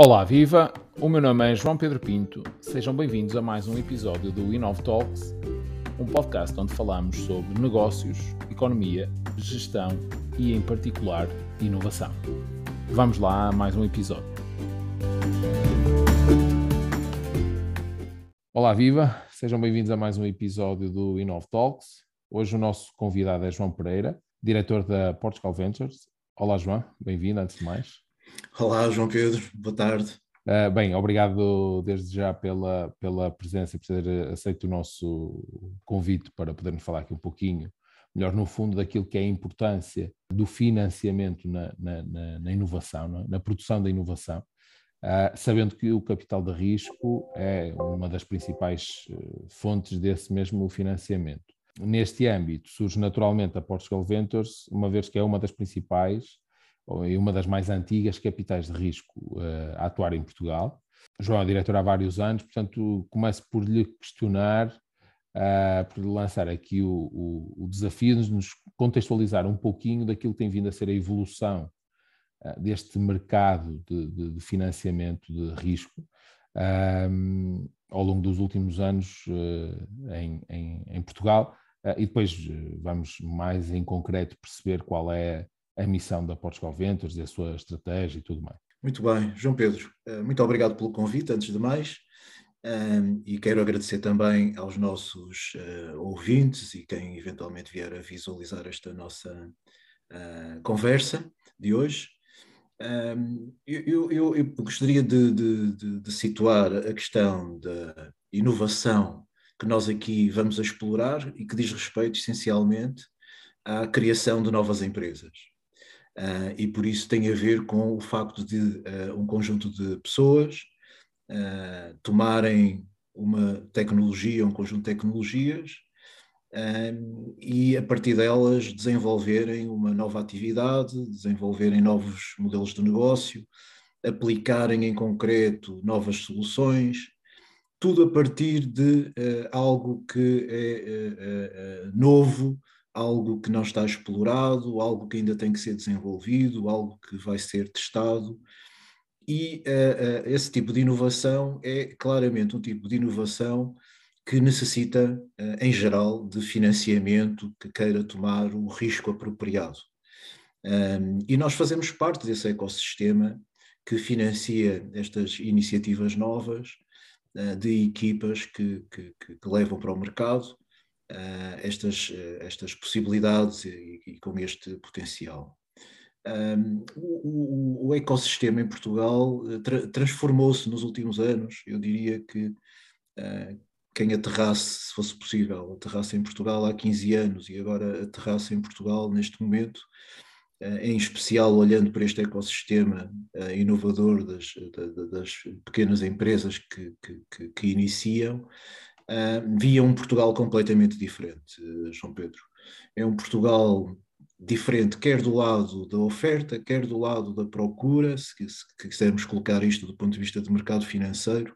Olá, viva! O meu nome é João Pedro Pinto. Sejam bem-vindos a mais um episódio do Inov Talks, um podcast onde falamos sobre negócios, economia, gestão e, em particular, inovação. Vamos lá a mais um episódio. Olá, viva! Sejam bem-vindos a mais um episódio do Inov Talks. Hoje o nosso convidado é João Pereira, diretor da Portugal Ventures. Olá, João, bem-vindo antes de mais. Olá, João Pedro, boa tarde. Uh, bem, obrigado desde já pela, pela presença e por ter aceito o nosso convite para podermos falar aqui um pouquinho, melhor no fundo, daquilo que é a importância do financiamento na, na, na, na inovação, na, na, produção da inovação, uh, sabendo que o capital de risco é uma das principais uh, fontes desse mesmo financiamento. Neste âmbito surge naturalmente a Portugal Ventures, uma vez que é uma das principais e uma das mais antigas capitais de risco uh, a atuar em Portugal. João é diretor há vários anos, portanto, começo por lhe questionar, uh, por lhe lançar aqui o, o, o, desafio de nos contextualizar um pouquinho daquilo que tem vindo a ser a evolução uh, deste mercado de, de, de, financiamento de risco ao longo dos últimos anos em, em, em, Portugal. e depois vamos mais em concreto perceber qual é a missão da Portugal Ventures e a sua estratégia e tudo mais. Muito bem, João Pedro, eh, muito obrigado pelo convite, antes de mais, e quero agradecer também aos nossos eh, ouvintes e quem eventualmente vier a visualizar esta nossa eh, conversa de hoje. Eu, eu, eu gostaria de, de, de, situar a questão da inovação que nós aqui vamos explorar e que diz respeito essencialmente à criação de novas empresas. Uh, e por isso tem a ver com o facto de uh, um conjunto de pessoas uh, tomarem uma tecnologia, um conjunto de tecnologias, e a partir delas desenvolverem uma nova atividade, desenvolverem novos modelos de negócio, aplicarem em concreto novas soluções, tudo a partir de algo que é novo, algo que não está explorado, algo que ainda tem que ser desenvolvido, algo que vai ser testado. E uh, uh, esse tipo de inovação é claramente um tipo de inovação que necessita, uh, em geral, de financiamento que queira tomar o risco apropriado. Um, e nós fazemos parte desse ecossistema que financia estas iniciativas novas de equipas que, que, que levam para o mercado uh, estas, uh, estas possibilidades e, e, com este potencial. Um, o, o, ecossistema em Portugal eh, tra transformou-se nos últimos anos. Eu diria que uh, quem aterrasse, se fosse possível, aterrasse em Portugal há 15 anos e agora aterrasse em Portugal neste momento, em especial olhando para este ecossistema inovador das, das pequenas empresas que, que, que iniciam, uh, via um Portugal completamente diferente, João Pedro. É um Portugal diferente, quer do lado da oferta, quer do lado da procura, se, se quisermos colocar isto do ponto de vista do mercado financeiro,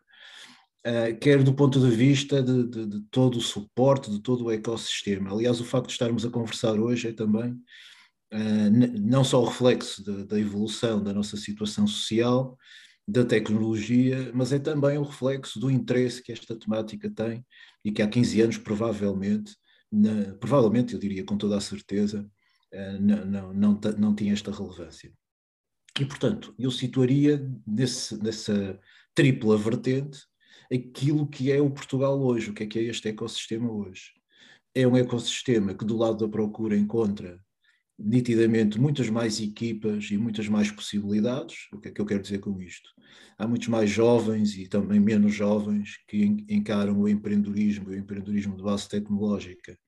uh, quer do ponto de vista de, de, de, todo o suporte, de todo o ecossistema. Aliás, o facto de estarmos a conversar hoje é também uh, não só o reflexo da evolução da nossa situação social, da tecnologia, mas é também o reflexo do interesse que esta temática tem e que há 15 anos provavelmente, na, provavelmente eu diria com toda a certeza, eh, não, não, não, não tinha esta relevância. E, portanto, eu situaria nesse, nessa tripla vertente aquilo que é o Portugal hoje, o que é que é este ecossistema hoje. É um ecossistema que do lado da procura encontra nitidamente muitas mais equipas e muitas mais possibilidades. O que é que eu quero dizer com isto? Há muitos mais jovens e também menos jovens que encaram o empreendedorismo, o empreendedorismo de base tecnológica,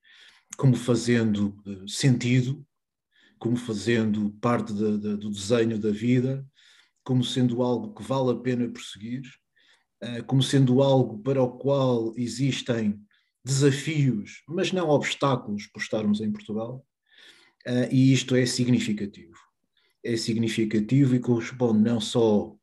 como fazendo eh, sentido, como fazendo parte de, de, do desenho da vida, como sendo algo que vale a pena prosseguir, eh, como sendo algo para o qual existem desafios, mas não obstáculos por estarmos em Portugal uh, e isto é significativo. É significativo e corresponde não só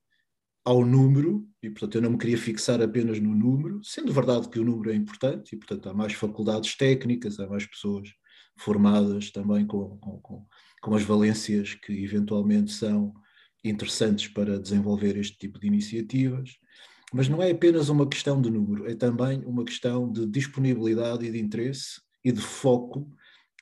ao número, e portanto eu não me queria fixar apenas no número, sendo verdade que o número é importante, e portanto há mais faculdades técnicas, há mais pessoas formadas também com, com, com, as valências que eventualmente são interessantes para desenvolver este tipo de iniciativas. Mas não é apenas uma questão de número, é também uma questão de disponibilidade e de interesse e de foco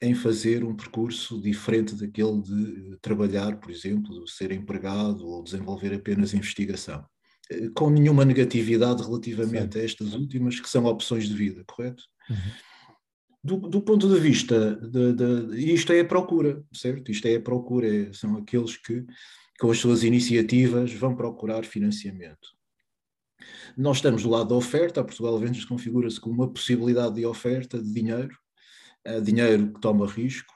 em fazer um percurso diferente daquele de trabalhar, por exemplo, ser empregado ou desenvolver apenas investigação. Eh, com nenhuma negatividade relativamente Sim. a estas últimas, que são opções de vida, correto? Uhum. Do, do, ponto de vista, de, de, isto é a procura, certo? Isto é a procura, é, são aqueles que, com as suas iniciativas, vão procurar financiamento. Nós estamos do lado da oferta, a Portugal Ventures configura-se como uma possibilidade de oferta de dinheiro, dinheiro que toma risco,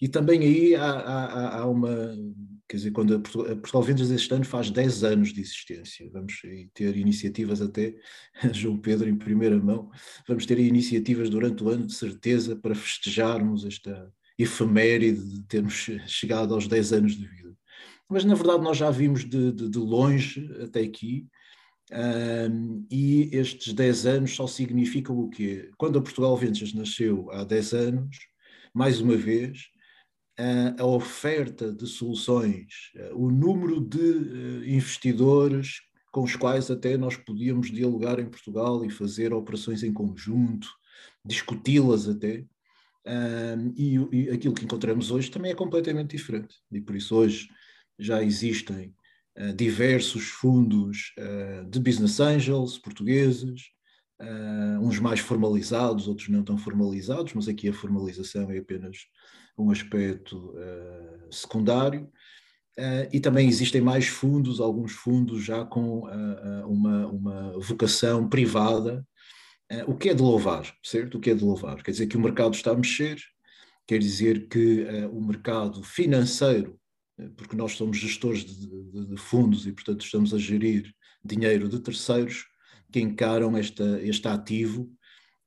e também aí há, há, há uma, quer dizer, quando a Portugal, a Portugal Ventures este ano faz 10 anos de existência, vamos ter iniciativas até, João Pedro, em primeira mão, vamos ter iniciativas durante o ano de certeza para festejarmos esta efeméride de termos chegado aos 10 anos de vida. Mas na verdade nós já vimos de, de, de longe até aqui um, e estes 10 anos só significam o quê? Quando a Portugal Ventures nasceu há 10 anos, mais uma vez, a oferta de soluções, o número de eh, investidores com os quais até nós podíamos dialogar em Portugal e fazer operações em conjunto, discuti-las até, e, aquilo que encontramos hoje também é completamente diferente. E por isso hoje já existem diversos fundos uh, de business angels portugueses, uh, uns mais formalizados, outros não tão formalizados, mas aqui a formalização é apenas um aspecto secundário. e também existem mais fundos, alguns fundos já com uma, uma vocação privada, o que é de louvar, certo? O que é de louvar? Quer dizer que o mercado está a mexer, quer dizer que o mercado financeiro porque nós somos gestores de, de, de, fundos e, portanto, estamos a gerir dinheiro de terceiros que encaram esta, este ativo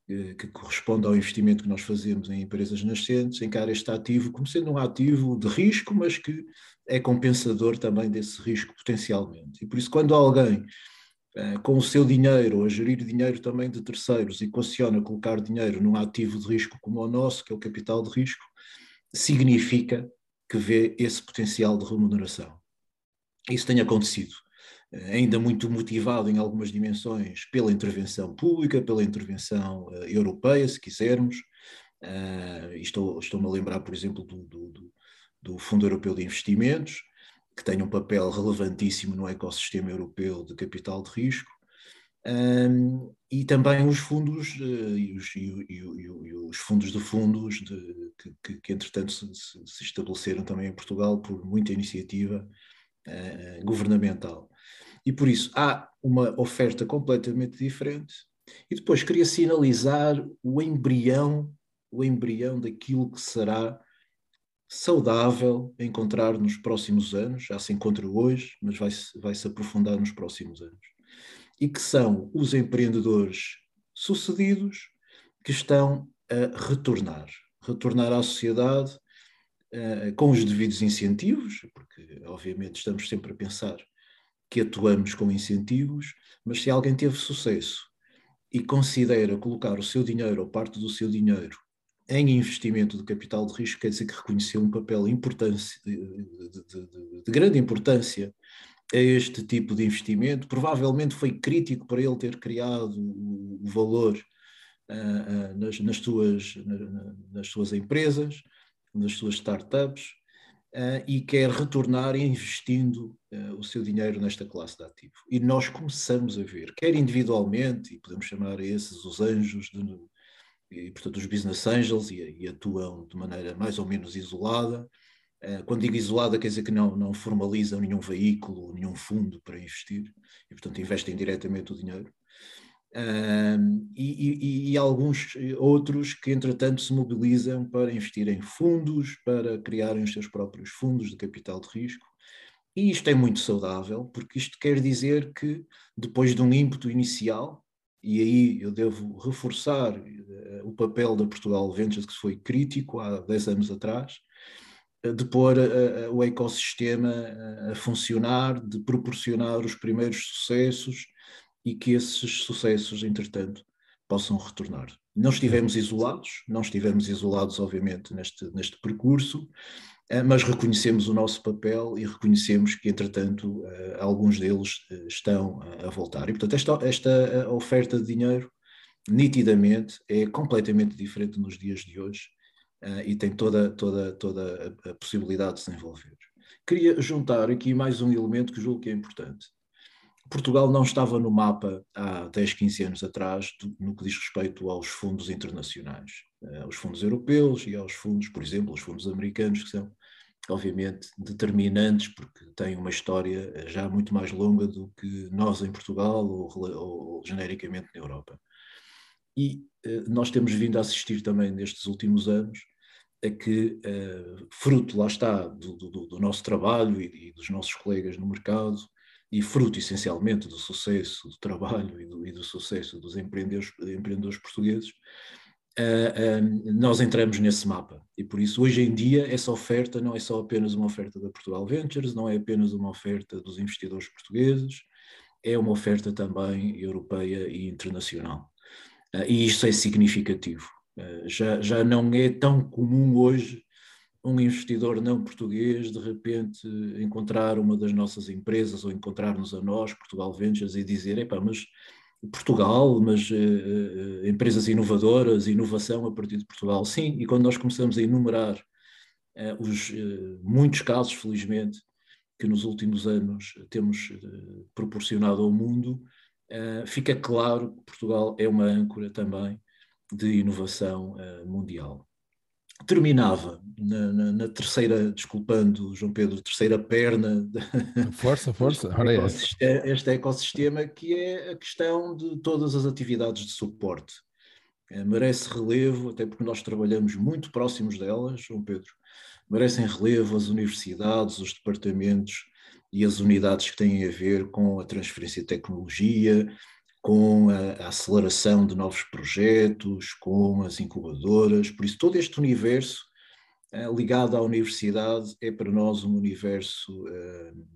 eh, que corresponde ao investimento que nós fazemos em empresas nascentes, encara este ativo como sendo um ativo de risco, mas que é compensador também desse risco potencialmente. E por isso, quando alguém eh, com o seu dinheiro, a gerir dinheiro também de terceiros, e equaciona colocar dinheiro num ativo de risco como o nosso, que é o capital de risco, significa que vê esse potencial de remuneração. Isso tem acontecido, eh, ainda muito motivado em algumas dimensões pela intervenção pública, pela intervenção uh, europeia, se quisermos. Uh, estou, estou-me a lembrar, por exemplo, do, do, do Fundo Europeu de Investimentos, que tem um papel relevantíssimo no ecossistema europeu de capital de risco. Um, e também os fundos uh, e, os, e, e, e, os, fundos de fundos de, que, que, que, entretanto se, se, estabeleceram também em Portugal por muita iniciativa uh, governamental. E por isso há uma oferta completamente diferente. E depois queria sinalizar o embrião, o embrião daquilo que será saudável encontrar nos próximos anos, já se encontra hoje, mas vai, vai se aprofundar nos próximos anos e que são os empreendedores sucedidos que estão a retornar, retornar à sociedade uh, com os devidos incentivos, porque obviamente estamos sempre a pensar que atuamos com incentivos, mas se alguém teve sucesso e considera colocar o seu dinheiro ou parte do seu dinheiro em investimento de capital de risco, quer dizer que reconheceu um papel de, de, de, de grande importância a este tipo de investimento. Provavelmente foi crítico para ele ter criado o valor uh, uh, nas, nas, suas, na, nas suas empresas, nas suas startups, uh, e quer retornar investindo o seu dinheiro nesta classe de ativo. E nós começamos a ver, quer individualmente, e podemos chamar esses os anjos, de, e, portanto, os business angels, e, e atuam de maneira mais ou menos isolada, eh, quando digo isolada, quer dizer que não, não formalizam nenhum veículo, nenhum fundo para investir e, portanto, investem diretamente o dinheiro. E, e, e, alguns outros que, entretanto, se mobilizam para investir em fundos, para criarem os seus próprios fundos de capital de risco. E isto é muito saudável, porque isto quer dizer que, depois de um ímpeto inicial, e aí eu devo reforçar uh, o papel da Portugal Ventures, que foi crítico há 10 anos atrás, de pôr uh, o ecossistema a funcionar, de proporcionar os primeiros sucessos e que esses sucessos, entretanto, possam retornar. Não estivemos isolados, não estivemos isolados, obviamente, neste, neste percurso. mas reconhecemos o nosso papel e reconhecemos que, entretanto, alguns deles estão a voltar. E, portanto, esta, esta oferta de dinheiro, nitidamente, é completamente diferente nos dias de hoje e tem toda, toda, toda a possibilidade de se desenvolver. Queria juntar aqui mais um elemento que julgo que é importante. Portugal não estava no mapa há 10, 15 anos atrás no que diz respeito aos fundos internacionais, aos fundos europeus e aos fundos, por exemplo, os fundos americanos, que são obviamente determinantes porque têm uma história eh, já muito mais longa do que nós em Portugal ou, ou genericamente na Europa. E eh, nós temos vindo a assistir também nestes últimos anos a que, eh, fruto, lá está, do, do, do nosso trabalho e, e, dos nossos colegas no mercado, e fruto essencialmente do sucesso do trabalho e do, e do sucesso dos empreendedores, empreendedores portugueses, uh, uh, nós entramos nesse mapa. E por isso, hoje em dia, essa oferta não é só apenas uma oferta da Portugal Ventures, não é apenas uma oferta dos investidores portugueses, é uma oferta também europeia e internacional. Uh, e isso é significativo. já, já não é tão comum hoje um investidor não português de repente encontrar uma das nossas empresas ou encontrar-nos a nós, Portugal Ventures, e dizer: epá, mas Portugal, mas uh, uh, empresas inovadoras, inovação a partir de Portugal. Sim, e quando nós começamos a enumerar uh, os muitos casos, felizmente, que nos últimos anos temos proporcionado ao mundo, fica claro que Portugal é uma âncora também de inovação mundial terminava na, na, na, terceira, desculpando João Pedro, terceira perna. Força, força. Ora é este ecossistema que é a questão de todas as atividades de suporte. É, merece relevo, até porque nós trabalhamos muito próximos delas, João Pedro. Merecem relevo as universidades, os departamentos e as unidades que têm a ver com a transferência de tecnologia, com a, aceleração de novos projetos, com as incubadoras, por isso todo este universo uh, ligado à universidade é para nós um universo uh,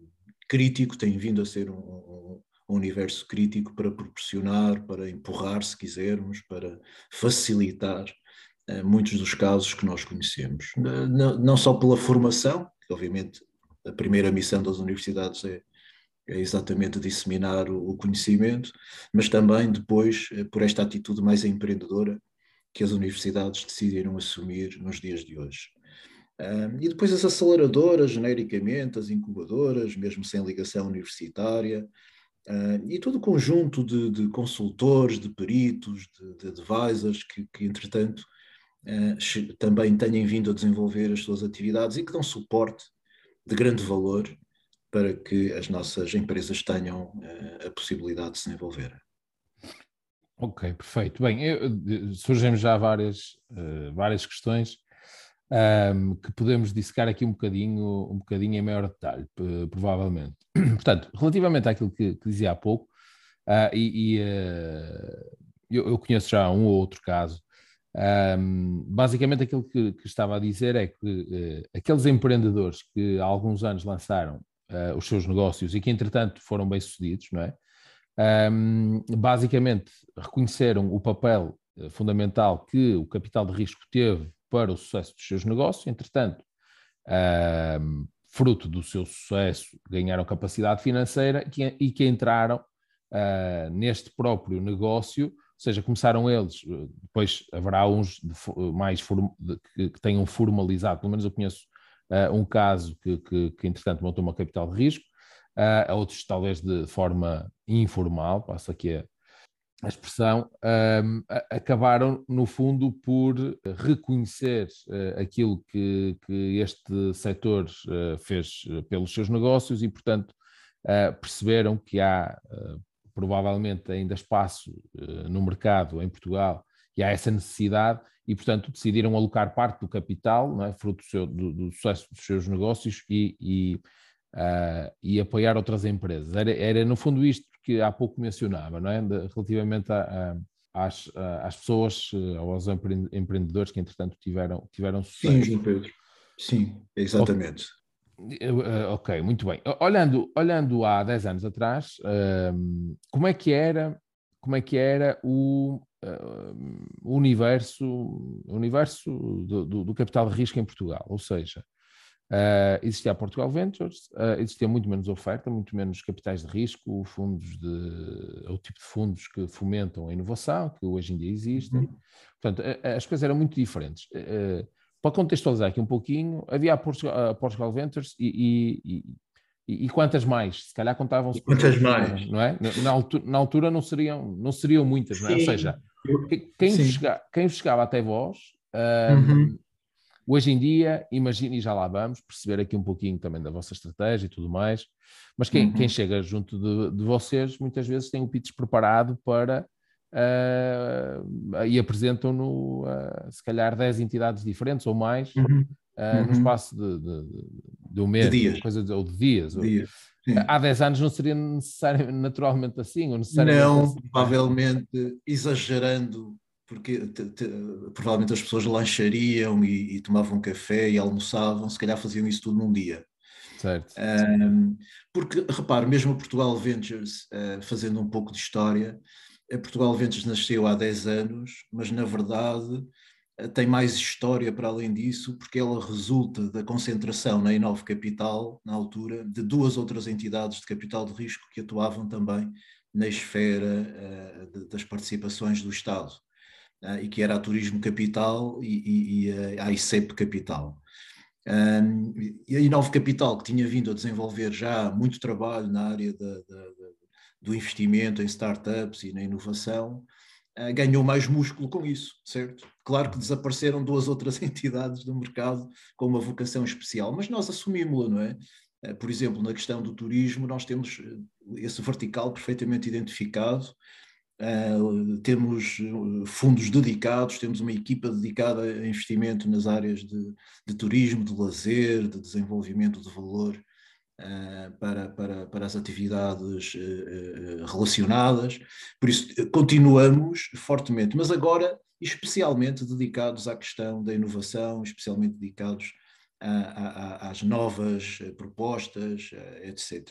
crítico, tem vindo a ser um, universo crítico para proporcionar, para empurrar, se quisermos, para facilitar uh, muitos dos casos que nós conhecemos. Não, não só pela formação, que obviamente a primeira missão das universidades é é exatamente disseminar o conhecimento, mas também depois eh, por esta atitude mais empreendedora que as universidades decidiram assumir nos dias de hoje. e depois as aceleradoras, genericamente, as incubadoras, mesmo sem ligação universitária, e todo o conjunto de, de consultores, de peritos, de, de advisors que, que entretanto, eh, também têm vindo a desenvolver as suas atividades e que dão suporte de grande valor para que as nossas empresas tenham uh, a possibilidade de se desenvolver. Ok, perfeito. Bem, eu, surgem já várias, uh, várias questões um, ehm, que podemos dissecar aqui um bocadinho, um bocadinho em maior detalhe, provavelmente. Portanto, relativamente àquilo que, que dizia há pouco, uh, e, e eu, eu, conheço já um ou outro caso, um, ehm, basicamente aquilo que, que, estava a dizer é que aqueles empreendedores que há alguns anos lançaram uh, os seus negócios e que, entretanto, foram bem-sucedidos, não é? Um, basicamente, reconheceram o papel uh, fundamental que o capital de risco teve para o sucesso dos seus negócios, entretanto, um, fruto do seu sucesso, ganharam capacidade financeira que, e que entraram uh, neste próprio negócio, ou seja, começaram eles, depois haverá uns de, mais que, tenham formalizado, pelo menos eu conheço um caso que, que, que, entretanto, montou uma capital de risco, uh, outros talvez de forma informal, passo aqui a, a expressão, um, acabaram, no fundo, por reconhecer uh, aquilo que, que este setor uh, fez pelos seus negócios e, portanto, uh, perceberam que há provavelmente ainda espaço no mercado em Portugal e há essa necessidade e, portanto, decidiram alocar parte do capital, é? fruto do, seu, do, do, sucesso dos seus negócios e, e, uh, e apoiar outras empresas. Era, era, no fundo, isto que há pouco mencionava, não é? De, relativamente a, a, às, às pessoas, eh, aos empreendedores que, entretanto, tiveram, tiveram sucesso. Sim, João Pedro. Sim, exatamente. Ok, okay muito bem. Olhando, olhando há 10 anos atrás, como é que era, como é que era o, o universo, o universo do, do, do, capital de risco em Portugal. Ou seja, Uh, existia a Portugal Ventures, uh, existia muito menos oferta, muito menos capitais de risco, fundos de, o tipo de fundos que fomentam a inovação, que hoje em dia existem. Uhum. Portanto, as coisas eram muito diferentes. Uh, para contextualizar aqui um pouquinho, havia a Portugal, a Portugal Ventures e, e, e, e, quantas mais? Se calhar contavam-se. Quantas mais? Não é? Na, na, altura, não seriam, não seriam muitas, não é? Ou seja, quem, chega, quem chegava até vós. Uhum Hoje em dia, imagine, e já lá vamos, perceber aqui um pouquinho também da vossa estratégia e tudo mais, mas quem, uhum. quem chega junto de, de, vocês muitas vezes tem o pitch preparado para uh, e apresentam-no uh, se calhar 10 entidades diferentes ou mais uhum. Uh, no uhum. espaço de, de, de um mês, de dias. Coisa de, ou de dias. De dias. Há 10 anos não seria necessário, naturalmente assim, ou necessariamente Não, assim. provavelmente exagerando porque te, te, provavelmente as pessoas lanchariam e, e, tomavam café e almoçavam, se calhar faziam isso tudo num dia. Certo. Um, porque, repare, mesmo a Portugal Ventures, uh, fazendo um pouco de história, a Portugal Ventures nasceu há 10 anos, mas na verdade tem mais história para além disso, porque ela resulta da concentração na Inove Capital, na altura, de duas outras entidades de capital de risco que atuavam também na esfera uh, das participações do Estado uh, e que era a Turismo Capital e, e, e a ICEP Capital. Um, e a Inove Capital, que tinha vindo a desenvolver já muito trabalho na área da, da, da, do investimento em startups e na inovação, uh, ganhou mais músculo com isso, certo? Claro que desapareceram duas outras entidades do mercado com uma vocação especial, mas nós assumimos-la, não é? Uh, por exemplo, na questão do turismo, nós temos esse vertical perfeitamente identificado temos eh, fundos dedicados, temos uma equipa dedicada a investimento nas áreas de, de turismo, de lazer, de desenvolvimento de valor para, para, para as atividades uh, relacionadas. Por isso, continuamos fortemente, mas agora especialmente dedicados à questão da inovação, especialmente dedicados a, a, a, às novas propostas, etc.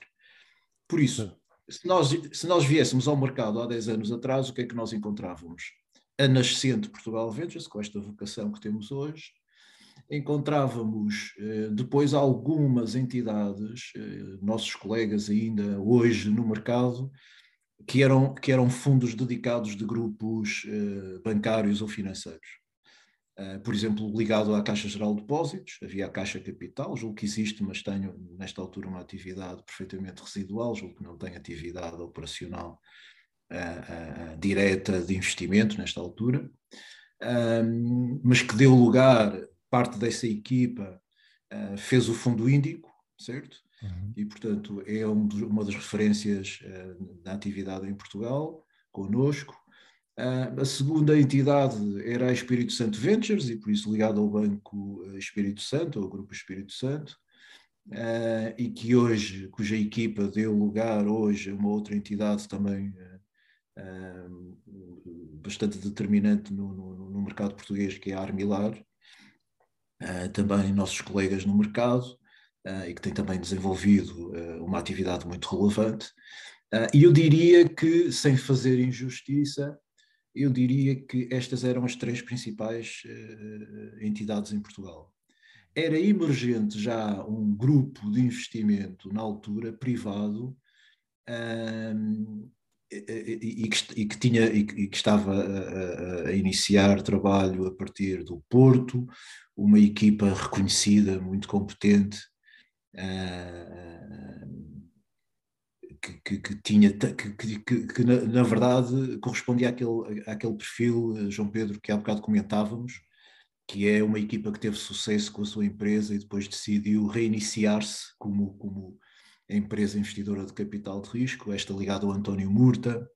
Por isso se nós, se nós viéssemos ao mercado há 10 anos atrás, o que é que nós encontrávamos? A nascente Portugal Ventures, com esta vocação que temos hoje, encontrávamos eh, depois algumas entidades, eh, nossos colegas ainda hoje no mercado, que eram, que eram fundos dedicados de grupos eh, bancários ou financeiros. Por exemplo, ligado à Caixa Geral de Depósitos, havia a Caixa Capital, julgo que existe, mas tenho nesta altura uma atividade perfeitamente residual, julgo que não tenho atividade operacional uh, uh, direta de investimento nesta altura, mas que deu lugar, parte dessa equipa fez o Fundo Índico, certo? Uhum. E, portanto, é um uma das referências da atividade em Portugal, conosco. Uh, a segunda entidade era a Espírito Santo Ventures, e por isso ligado ao Banco eh, Espírito Santo, ao Grupo Espírito Santo, uh, e que hoje, cuja equipa deu lugar hoje a uma outra entidade também uh, bastante determinante no, no, no, mercado português, que é a Armilar, também nossos colegas no mercado, e que tem também desenvolvido uma atividade muito relevante. E eu diria que, sem fazer injustiça, eu diria que estas eram as três principais uh, entidades em Portugal. Era emergente já um grupo de investimento na altura privado um, e, que, e, que, tinha e que estava a, a, iniciar trabalho a partir do Porto, uma equipa reconhecida, muito competente, uh, que, que, tinha, que na, na, verdade correspondia àquele, àquele perfil, eh, João Pedro, que há bocado comentávamos, que é uma equipa que teve sucesso com a sua empresa e depois decidiu reiniciar-se como, como empresa investidora de capital de risco, esta ligada ao António Murta,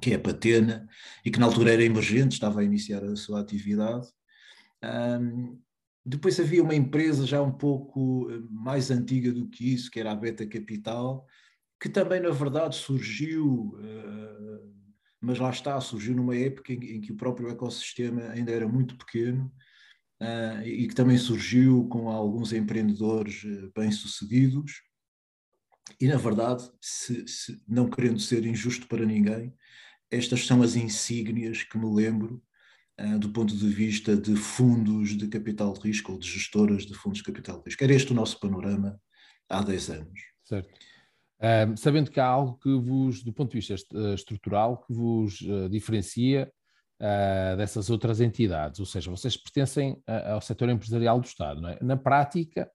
que é a Patena, e que na altura era emergente, estava a iniciar a sua atividade. Um, depois havia uma empresa já um pouco eh, mais antiga do que isso, que era a Beta Capital, que também, na verdade, surgiu, uh, mas lá está, surgiu numa época em, que o próprio ecossistema ainda era muito pequeno uh, e que também surgiu com alguns empreendedores bem-sucedidos. E, na verdade, se, se, não querendo ser injusto para ninguém, estas são as insígnias que me lembro do ponto de vista de fundos de capital de risco ou de gestoras de fundos de capital de risco. Era este o nosso panorama há 10 anos. Certo. Um, sabendo que há algo que vos, do ponto de vista eh, estrutural, que vos uh, diferencia uh, dessas outras entidades, ou seja, vocês pertencem ao setor empresarial do Estado. É? Na prática,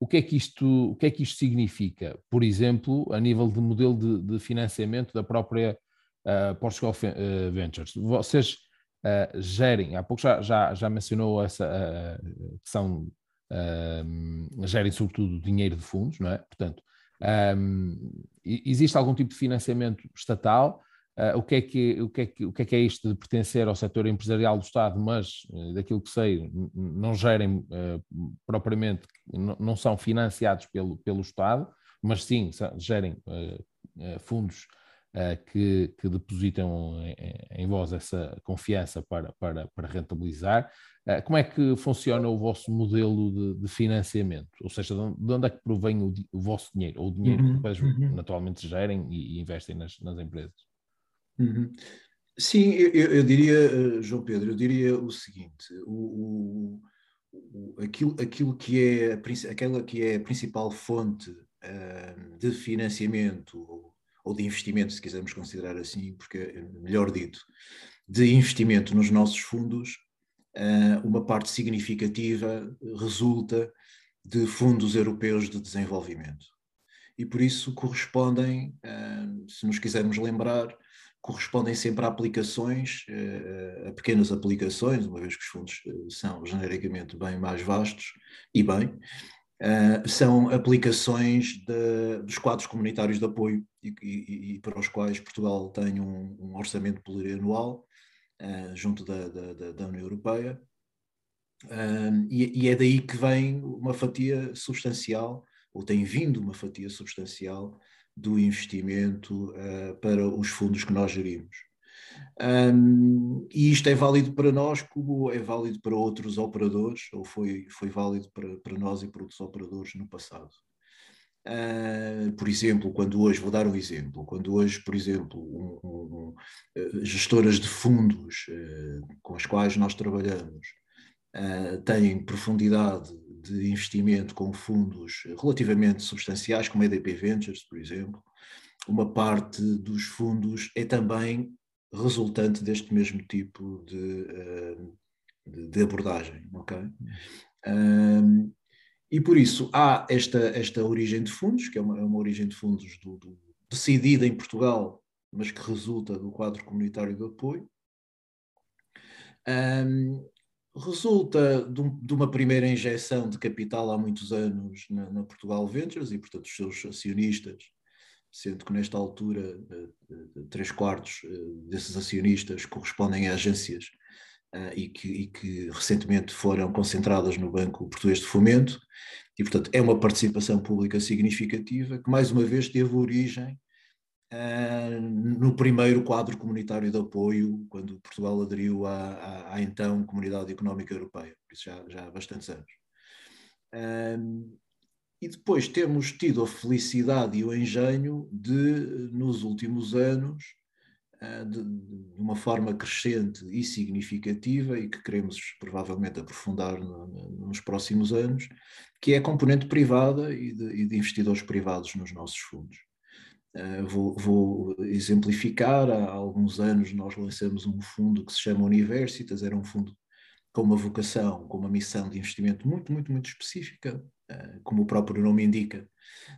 o que, é que isto, o que é que isto significa? Por exemplo, a nível de modelo de, de financiamento da própria uh, Portugal Ventures. Vocês gerem, há pouco já, já, já mencionou essa que são, gerem sobretudo dinheiro de fundos, não é? Portanto, um, existe algum tipo de financiamento estatal? Uh, o, que é que, o, que é que, o que é que é isto de pertencer ao setor empresarial do Estado, mas uh, daquilo que sei, não gerem uh, propriamente, não são financiados pelo, pelo Estado, mas sim gerem fundos que, que, depositam em, em, vós essa confiança para, para, para rentabilizar. Como é que funciona o vosso modelo de, de financiamento? Ou seja, de onde é que provém o, o vosso dinheiro, ou o dinheiro uhum, que depois uhum. naturalmente gerem e, e, investem nas, nas empresas? Uhum. Sim, eu, eu, diria, eh, João Pedro, eu diria o seguinte: o, o, aquilo, aquilo que é aquela que é a principal fonte uh, de financiamento ou, ou de investimento, se quisermos considerar assim, porque melhor dito, de investimento nos nossos fundos eh, uma parte significativa resulta de fundos europeus de desenvolvimento. E por isso correspondem, eh, se nos quisermos lembrar, correspondem sempre a aplicações, eh, a pequenas aplicações, uma vez que os fundos são genericamente bem mais vastos e bem, são aplicações de, dos quadros comunitários de apoio e, e, e, para os quais Portugal tem um, um orçamento plurianual junto da, da, da, União Europeia, e, e, é daí que vem uma fatia substancial, ou tem vindo uma fatia substancial do investimento uh, para os fundos que nós gerimos. Um, e isto é válido para nós como é válido para outros operadores, ou foi, foi válido para, para nós e para outros operadores no passado. Uh, por exemplo, quando hoje, vou dar um exemplo, quando hoje, por exemplo, um, um, um, uh, gestoras de fundos uh, com as quais nós trabalhamos têm profundidade de investimento com fundos relativamente substanciais, como a EDP Ventures, por exemplo, uma parte dos fundos é também resultante deste mesmo tipo de, de, de abordagem, ok? E por isso há esta, esta origem de fundos, que é uma, é uma origem de fundos do, do, decidida em Portugal, mas que resulta do quadro comunitário de apoio. Um, resulta de, um, uma primeira injeção de capital há muitos anos na, na, Portugal Ventures e, portanto, os seus acionistas, sendo que nesta altura eh, eh, três quartos eh, desses acionistas correspondem a agências e, que, e, que, recentemente foram concentradas no Banco Português de Fomento, e portanto é uma participação pública significativa que mais uma vez teve origem uh, no primeiro quadro comunitário de apoio, quando Portugal aderiu à, à, à então Comunidade Económica Europeia, por isso já, já há bastantes anos. Uh, e depois temos tido a felicidade e o engenho de, nos últimos anos, eh, de, uma forma crescente e significativa e que queremos provavelmente aprofundar no, no, nos próximos anos, que é a componente privada e de investidores privados nos nossos fundos. Uh, vou, vou, exemplificar, há alguns anos nós lançamos um fundo que se chama Universitas, era um fundo com uma vocação, com uma missão de investimento muito, muito, muito específica, uh, como o próprio nome indica,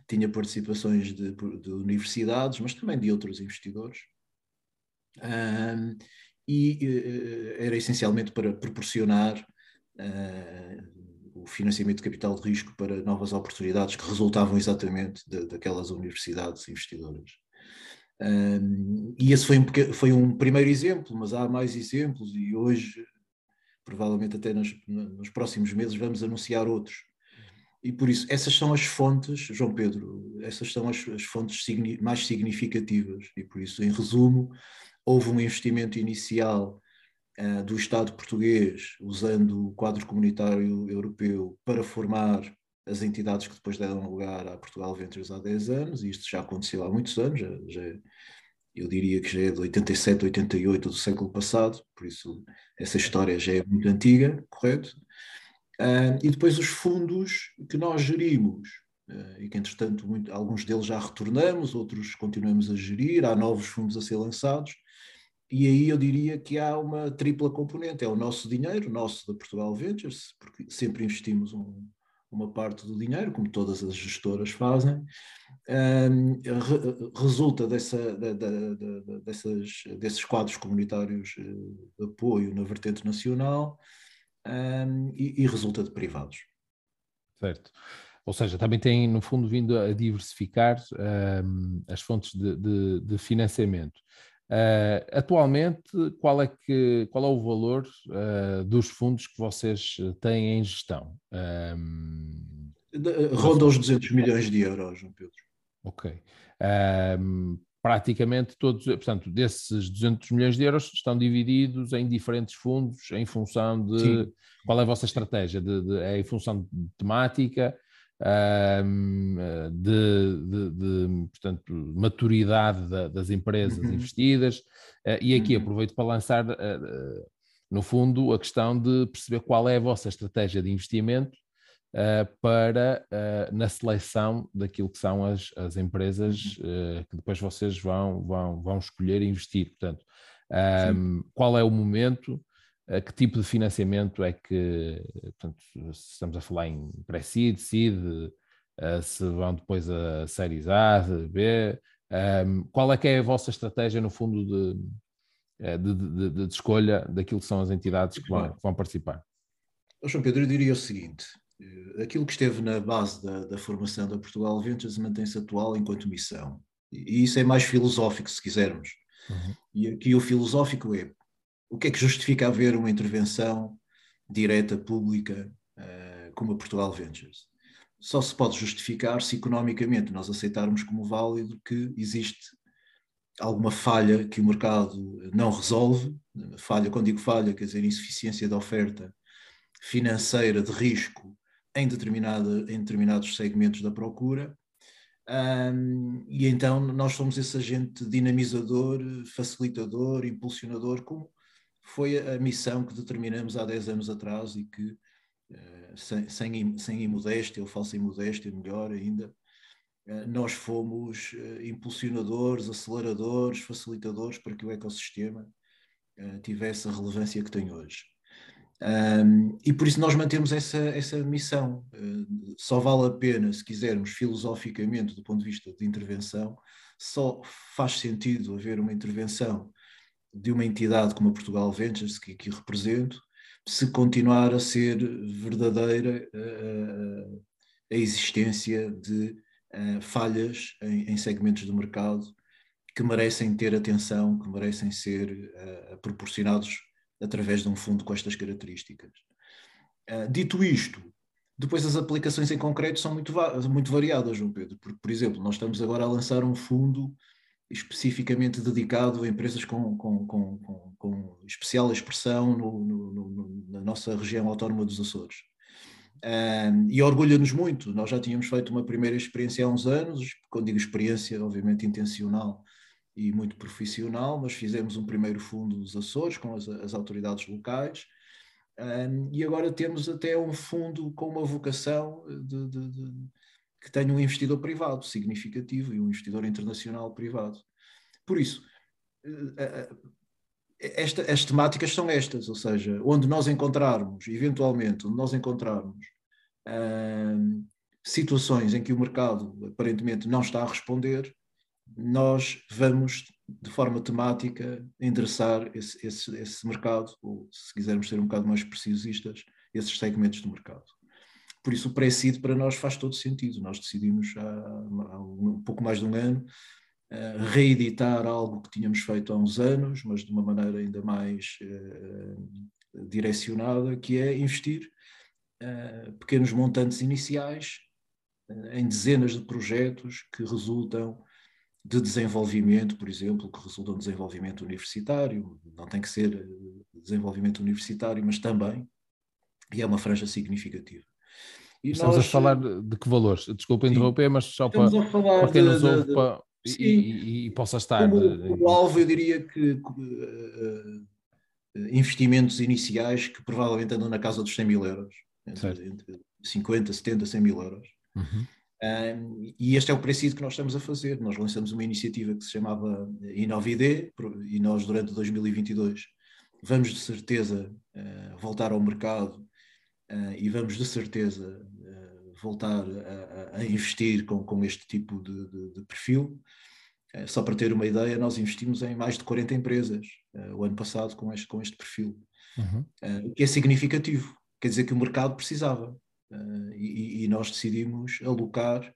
tinha participações de, de universidades, mas também de outros investidores, e uh, era essencialmente para proporcionar o financiamento de capital de risco para novas oportunidades que resultavam exatamente de, daquelas universidades investidoras. Um, e esse foi um, foi um primeiro exemplo, mas há mais exemplos, e hoje, provavelmente até nos, nos próximos meses, vamos anunciar outros. E por isso, essas são as fontes, João Pedro, essas são as, as fontes signi mais significativas. E por isso, em resumo, houve um investimento inicial uh, do Estado português, usando o quadro comunitário europeu, para formar as entidades que depois deram lugar à Portugal Ventures há 10 anos, e isto já aconteceu há muitos anos, já, já, eu diria que já é de 87, 88 do século passado, por isso essa história já é muito antiga, correto? Uh, e depois os fundos que nós gerimos, uh, e que entretanto muito, alguns deles já retornamos, outros continuamos a gerir, há novos fundos a ser lançados, e aí eu diria que há uma tripla componente, é o nosso dinheiro, o nosso da Portugal Ventures, porque sempre investimos um, uma parte do dinheiro, como todas as gestoras fazem, um, re, resulta dessa, da, da, da, dessas, desses quadros comunitários eh, de apoio na vertente nacional um, e, e, resulta de privados. Certo. Ou seja, também tem, no fundo, vindo a diversificar um, as fontes de, de, de financiamento. Uh, atualmente, qual é, que, qual é o valor uh, dos fundos que vocês têm em gestão? Um, Ronda os 200 milhões de euros, João Pedro. Ok. Um, praticamente todos, portanto, desses 200 milhões de euros estão divididos em diferentes fundos em função de Sim. qual é a vossa estratégia, de, de, é em função de temática, de, de, de, portanto, maturidade das empresas uhum. investidas. Eh, e aqui uhum. aproveito para lançar, eh, eh, no fundo, a questão de perceber qual é a vossa estratégia de investimento para na seleção daquilo que são as, as empresas uhum. que depois vocês vão, vão, vão escolher investir. Portanto, qual é o momento que tipo de financiamento é que, portanto, se estamos a falar em pré-seed, seed, uh, se vão depois a séries A, B, ehm, qual é que é a vossa estratégia no fundo de, eh, de, de, de escolha daquilo que são as entidades que vão, que vão participar? João Pedro, eu diria o seguinte, eh, aquilo que esteve na base da, da formação da Portugal Ventures mantém-se atual enquanto missão, e isso é mais filosófico, se quisermos. Uhum. E aqui o filosófico é o que é que justifica haver uma intervenção direta, pública, uh, como a Portugal Ventures? Só se pode justificar se economicamente nós aceitarmos como válido que existe alguma falha que o mercado não resolve, falha, quando digo falha, quer dizer insuficiência de oferta financeira de risco em, determinada, em determinados segmentos da procura, um, e então nós somos esse agente dinamizador, facilitador, impulsionador, como foi a missão que determinamos há 10 anos atrás e que, eh, sem, sem, imodéstia ou falsa imodéstia, melhor ainda, eh, nós fomos eh, impulsionadores, aceleradores, facilitadores para que o ecossistema tivesse a relevância que tem hoje. E por isso nós mantemos essa, essa missão. Só vale a pena, se quisermos, filosoficamente, do ponto de vista de intervenção, só faz sentido haver uma intervenção de uma entidade como a Portugal Ventures, que aqui represento, se continuar a ser verdadeira uh, a existência de uh, falhas em, em, segmentos do mercado que merecem ter atenção, que merecem ser uh, proporcionados através de um fundo com estas características. dito isto, depois as aplicações em concreto são muito, muito variadas, João Pedro, porque, por exemplo, nós estamos agora a lançar um fundo especificamente dedicado a empresas com, com, com, com especial expressão no, no, no, na nossa região autónoma dos Açores. Um, e orgulha-nos muito, nós já tínhamos feito uma primeira experiência há uns anos, quando digo experiência, obviamente intencional e muito profissional, mas fizemos um primeiro fundo dos Açores com as, as autoridades locais, um, e agora temos até um fundo com uma vocação de, de, de que tenha um investidor privado significativo e um investidor internacional privado. Por isso, eh, eh, eh, esta, as temáticas são estas, ou seja, onde nós encontrarmos, eventualmente, onde nós encontrarmos uh, situações em que o mercado aparentemente não está a responder, nós vamos, de forma temática, endereçar esse, esse, esse mercado, ou se quisermos ser um bocado mais precisistas, esses segmentos do mercado. Por isso, o pré-seed para nós faz todo sentido. Nós decidimos há, há um pouco mais de um ano uh, reeditar algo que tínhamos feito há uns anos, mas de uma maneira ainda mais uh, direcionada, que é investir uh, pequenos montantes iniciais em dezenas de projetos que resultam de desenvolvimento, por exemplo, que resultam de desenvolvimento universitário, não tem que ser desenvolvimento universitário, mas também, e é uma franja significativa. E Estamos nós, a falar de que valores? Desculpa interromper, mas só para, para quem nos ouve, para, Sim. E, e, possa estar. Como, como alvo, eu diria que uh, investimentos iniciais que provavelmente andam na casa dos 100 mil euros, entre, entre 50, 70, 100 mil euros. Uhum. Um, e este é o princípio que nós estamos a fazer. Nós lançamos uma iniciativa que se chamava InoviD e nós, durante 2022, vamos de certeza uh, voltar ao mercado uh, e vamos de certeza uh, voltar a, a, investir com, com este tipo de, de, de perfil. só para ter uma ideia, nós investimos em mais de 40 empresas o ano passado com este, com este perfil, uhum. o que é significativo. Quer dizer que o mercado precisava. Uh, e, e, nós decidimos alocar,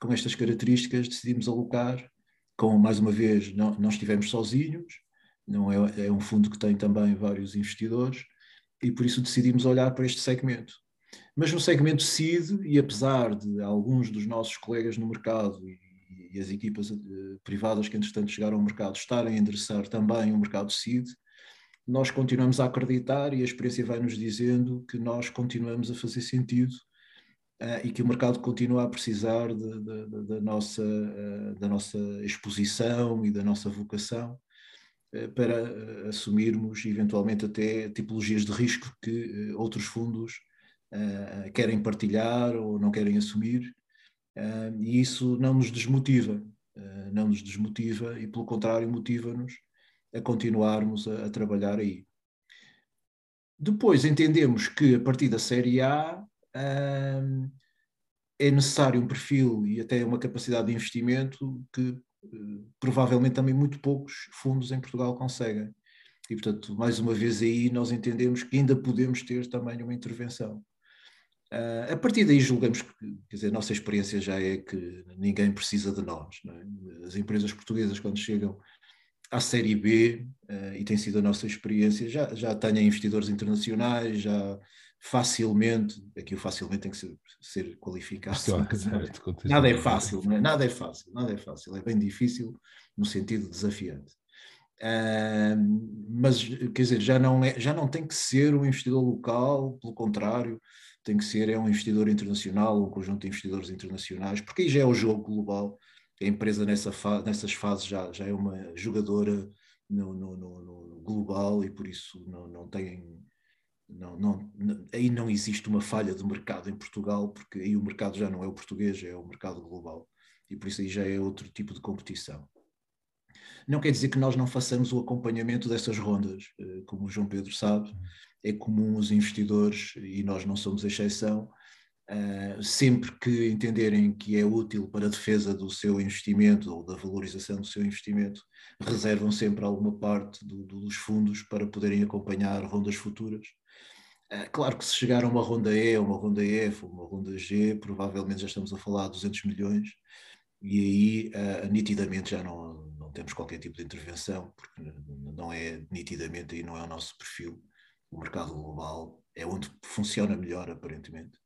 com estas características, decidimos alocar, com, mais uma vez, não, não estivemos sozinhos, não é, é um fundo que tem também vários investidores, e por isso decidimos olhar para este segmento. Mas no segmento seed, e apesar de alguns dos nossos colegas no mercado e, e as equipas uh, privadas que entretanto chegaram ao mercado estarem a endereçar também o mercado seed, nós continuamos a acreditar e a experiência vai nos dizendo que nós continuamos a fazer sentido uh, e que o mercado continua a precisar de, de, de, da, nossa, uh, da nossa exposição e da nossa vocação para assumirmos eventualmente até tipologias de risco que outros fundos querem partilhar ou não querem assumir e isso não nos desmotiva, não nos desmotiva e pelo contrário motiva-nos a continuarmos a, trabalhar aí. Depois entendemos que a partir da série A é necessário um perfil e até uma capacidade de investimento que provavelmente também muito poucos fundos em Portugal conseguem. E, portanto, mais uma vez aí nós entendemos que ainda podemos ter também uma intervenção. Uh, a partir daí julgamos que, quer dizer, a nossa experiência já é que ninguém precisa de nós. É? As empresas portuguesas, quando chegam à Série B, uh, e tem sido a nossa experiência, já, já tenha investidores internacionais, já facilmente, aqui o facilmente tem que ser, ser qualificado, nada é fácil, não é? nada é fácil, nada é fácil, é bem difícil no sentido desafiante. Uh, mas, quer dizer, já não, é, já não tem que ser um investidor local, pelo contrário, tem que ser é um investidor internacional, um conjunto de investidores internacionais, porque aí já é o jogo global, a empresa nessa fa nessas fases já, já é uma jogadora no, no, no, no global e por isso não, não tem. Não, não, aí não existe uma falha de mercado em Portugal, porque aí o mercado já não é o português, é o mercado global. E por isso aí já é outro tipo de competição. Não quer dizer que nós não façamos o acompanhamento dessas rondas. Eh, como o João Pedro sabe, é comum os investidores, e nós não somos exceção, Uh, sempre que entenderem que é útil para a defesa do seu investimento ou da valorização do seu investimento, reservam sempre alguma parte do, dos fundos para poderem acompanhar rondas futuras. Uh, claro que se chegar a uma ronda E, uma ronda F, uma ronda G, provavelmente já estamos a falar de 200 milhões e aí uh, nitidamente já não, não temos qualquer tipo de intervenção, porque não é nitidamente aí não é o nosso perfil. O mercado global é onde funciona melhor, aparentemente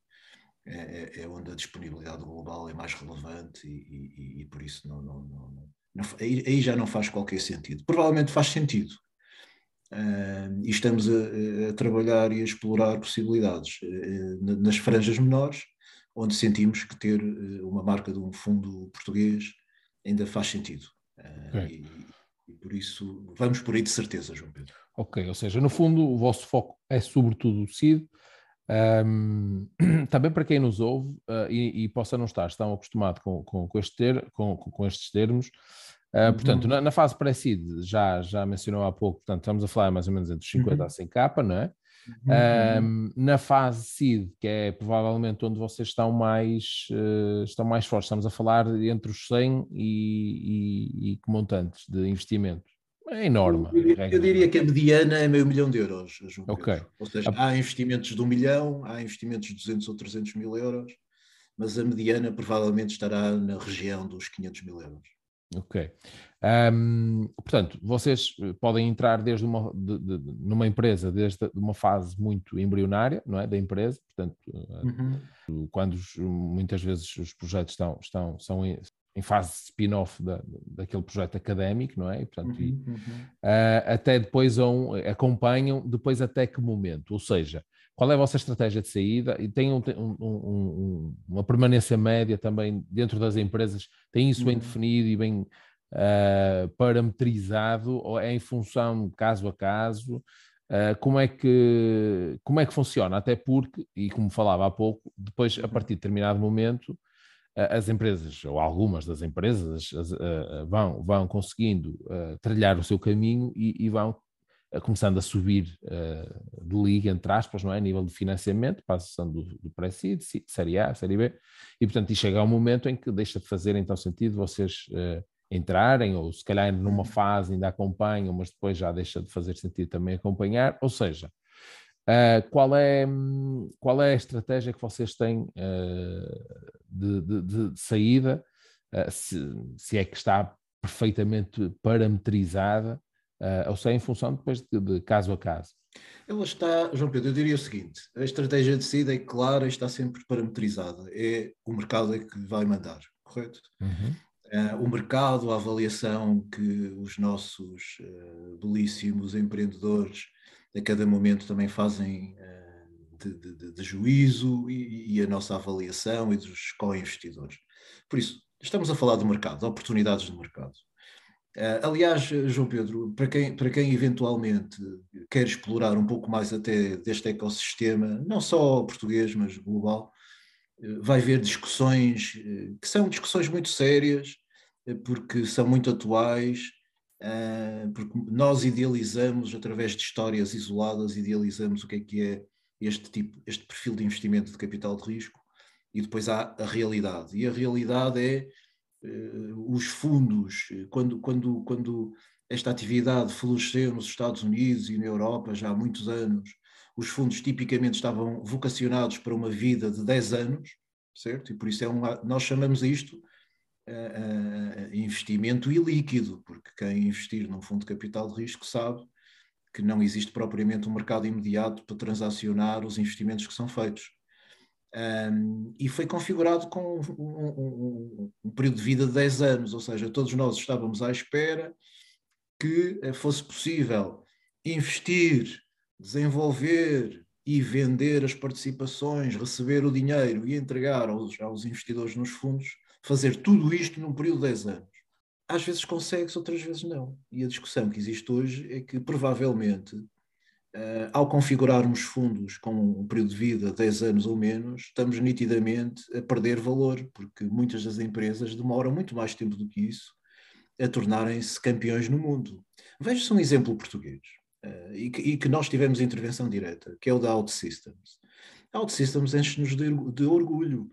é, é, é, onde a disponibilidade global é mais relevante e, e, e por isso não, não, não, não aí, já não faz qualquer sentido. Provavelmente faz sentido. Uh, e estamos a, a, trabalhar e a explorar possibilidades uh, nas franjas menores, onde sentimos que ter uh, uma marca de um fundo português ainda faz sentido. E, e, por isso vamos por aí de certeza, João Pedro. Ok, ou seja, no fundo o vosso foco é sobretudo o CID, um, também para quem nos ouve uh, e, e, possa não estar tão acostumado com, com, com, este ter, com, com estes termos, uh, portanto, uhum. na, na, fase pré-seed, já, já mencionou há pouco, portanto, estamos a falar mais ou menos entre 50 uhum. a 100 capa, não é? Uhum. Um, na fase seed, que é provavelmente onde vocês estão mais, uh, estão mais fortes, estamos a falar entre os 100 e, e, e que montantes de investimento? É enorme. Eu, diria, eu diria que a mediana é meio milhão de euros. Ok. Ou seja, há investimentos de um milhão, há investimentos de 200 ou 300 mil euros, mas a mediana provavelmente estará na região dos 500 mil euros. Ok. Um, portanto, vocês podem entrar desde uma, de, de, numa empresa, desde uma fase muito embrionária, não é, da empresa, portanto, uhum. quando muitas vezes os projetos estão, estão, são, em fase de spin-off da, daquele projeto académico, não é? E, portanto, uhum, uhum. Uh, até depois um, acompanham, depois até que momento? Ou seja, qual é a vossa estratégia de saída? E tem um, um, um, uma permanência média também dentro das empresas? Tem isso bem uhum. definido e bem uh, parametrizado? Ou é em função caso a caso? Uh, como, é que, como é que funciona? Até porque, e como falava há pouco, depois, a uhum. partir de determinado momento, uh, as empresas, ou algumas das empresas, as, vão, vão conseguindo trilhar o seu caminho e, e vão começando a subir uh, de liga, entre aspas, não é? a nível de financiamento, passando do, do pré-seed, Série A, Série B, e portanto e chega um momento em que deixa de fazer então sentido vocês uh, entrarem, ou se calhar numa uhum. fase ainda acompanham, mas depois já deixa de fazer sentido também acompanhar, ou seja, uh, qual, é, qual é a estratégia que vocês têm de, de, de, saída, se, se é que está perfeitamente parametrizada, uh, ou seja, em função depois de, de, caso a caso. Ela está, João Pedro, eu diria o seguinte: a estratégia de saída é clara e está sempre parametrizada. É o mercado é que vai mandar, correto? Uhum. Uh, o mercado, a avaliação que os nossos uh, belíssimos empreendedores a cada momento também fazem uh, de, de, de, juízo e, e, a nossa avaliação e dos co-investidores. Por isso, estamos a falar do mercado, de oportunidades de mercado. Uh, aliás, João Pedro, para quem, para quem eventualmente quer explorar um pouco mais até deste ecossistema, não só português, mas global, uh, vai ver discussões que são discussões muito sérias, porque são muito atuais, porque nós idealizamos, através de histórias isoladas, idealizamos o que é que é este tipo, este perfil de investimento de capital de risco, e depois há a realidade. E a realidade é eh, os fundos, eh, quando, quando, quando esta atividade floresceu nos Estados Unidos e na Europa já há muitos anos, os fundos tipicamente estavam vocacionados para uma vida de 10 anos, certo? E por isso é um, nós chamamos isto uh, investimento ilíquido, porque quem investir num fundo de capital de risco sabe que não existe propriamente um mercado imediato para transacionar os investimentos que são feitos. Um, e foi configurado com um, um, um, período de vida de 10 anos, ou seja, todos nós estávamos à espera que eh, fosse possível investir, desenvolver e vender as participações, receber o dinheiro e entregar aos, aos investidores nos fundos, fazer tudo isto num período de 10 anos. Às vezes consegue-se, outras vezes não. E a discussão que existe hoje é que provavelmente Uh, ao configurarmos fundos com um período de vida de 10 anos ou menos, estamos nitidamente a perder valor, porque muitas das empresas demoram muito mais tempo do que isso a tornarem-se campeões no mundo. Veja-se um exemplo português, uh, e, que, e, que, nós tivemos intervenção direta, que é o da OutSystems. A OutSystems enche-nos de, de, orgulho.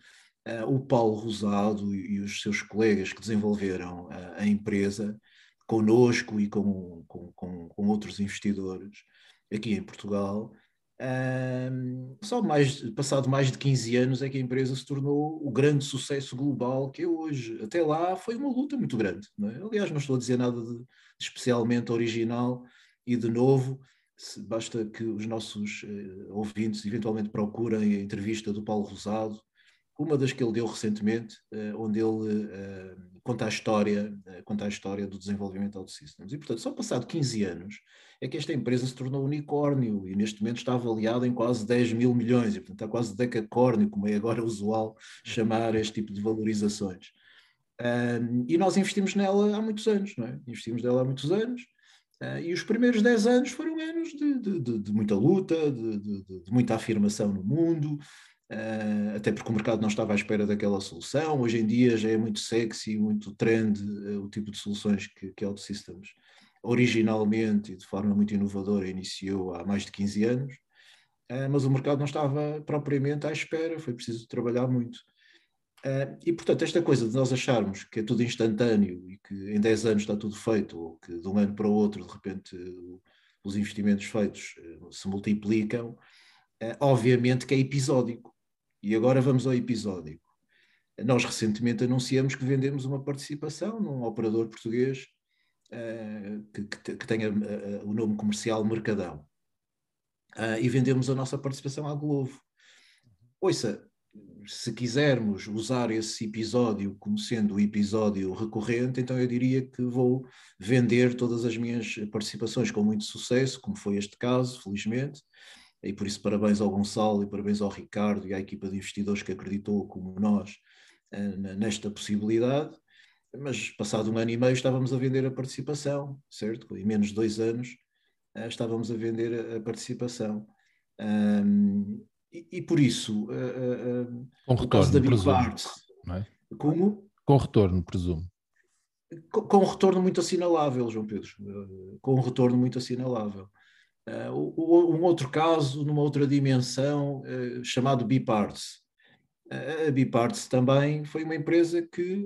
Uh, o Paulo Rosado e, e, os seus colegas que desenvolveram a empresa, conosco e com, com, com, com outros investidores, aqui em Portugal. Um, só mais, passado mais de 15 anos é que a empresa se tornou o grande sucesso global que é hoje. Até lá foi uma luta muito grande. Não é? Aliás, não estou a dizer nada de, de especialmente original e de novo. basta que os nossos uh, ouvintes eventualmente procurem a entrevista do Paulo Rosado, uma das que ele deu recentemente, uh, onde ele uh, conta a história, conta a história do desenvolvimento de Systems. E portanto, só passado 15 anos é que esta empresa se tornou unicórnio e neste momento está avaliada em quase 10 mil milhões, e portanto está quase decacórnio, como é agora usual chamar este tipo de valorizações. Um, e nós investimos nela há muitos anos, não é? Investimos nela há muitos anos, uh, e os primeiros 10 anos foram anos de, de, de, de muita luta, de, muita afirmação no mundo, uh, até porque o mercado não estava à espera daquela solução. Hoje em dia já é muito sexy, muito trend uh, o tipo de soluções que, que OutSystems originalmente e de forma muito inovadora iniciou há mais de 15 anos, eh, mas o mercado não estava propriamente à espera, foi preciso trabalhar muito. E, portanto, esta coisa de nós acharmos que é tudo instantâneo e que em 10 anos está tudo feito, ou que de um ano para o outro, de repente, os investimentos feitos se multiplicam, obviamente que é episódico. E agora vamos ao episódico. Nós recentemente anunciamos que vendemos uma participação num operador português que, que, que, tenha uh, o nome comercial Mercadão. Uh, e vendemos a nossa participação à Globo. Ouça, se quisermos usar esse episódio como sendo o episódio recorrente, então eu diria que vou vender todas as minhas participações com muito sucesso, como foi este caso, felizmente, e por isso parabéns ao Gonçalo e parabéns ao Ricardo e à equipa de investidores que acreditou, como nós, nesta possibilidade. Mas passado um ano e meio estávamos a vender a participação, certo? Em menos de dois anos estávamos a vender a participação. e, e, por isso, com retorno, da Big é? como? Com retorno, presumo com um retorno muito assinalável, João Pedro, eh, com um retorno muito assinalável. Uh, um outro caso, numa outra dimensão, uh, chamado Biparts. Uh, a Biparts também foi uma empresa que,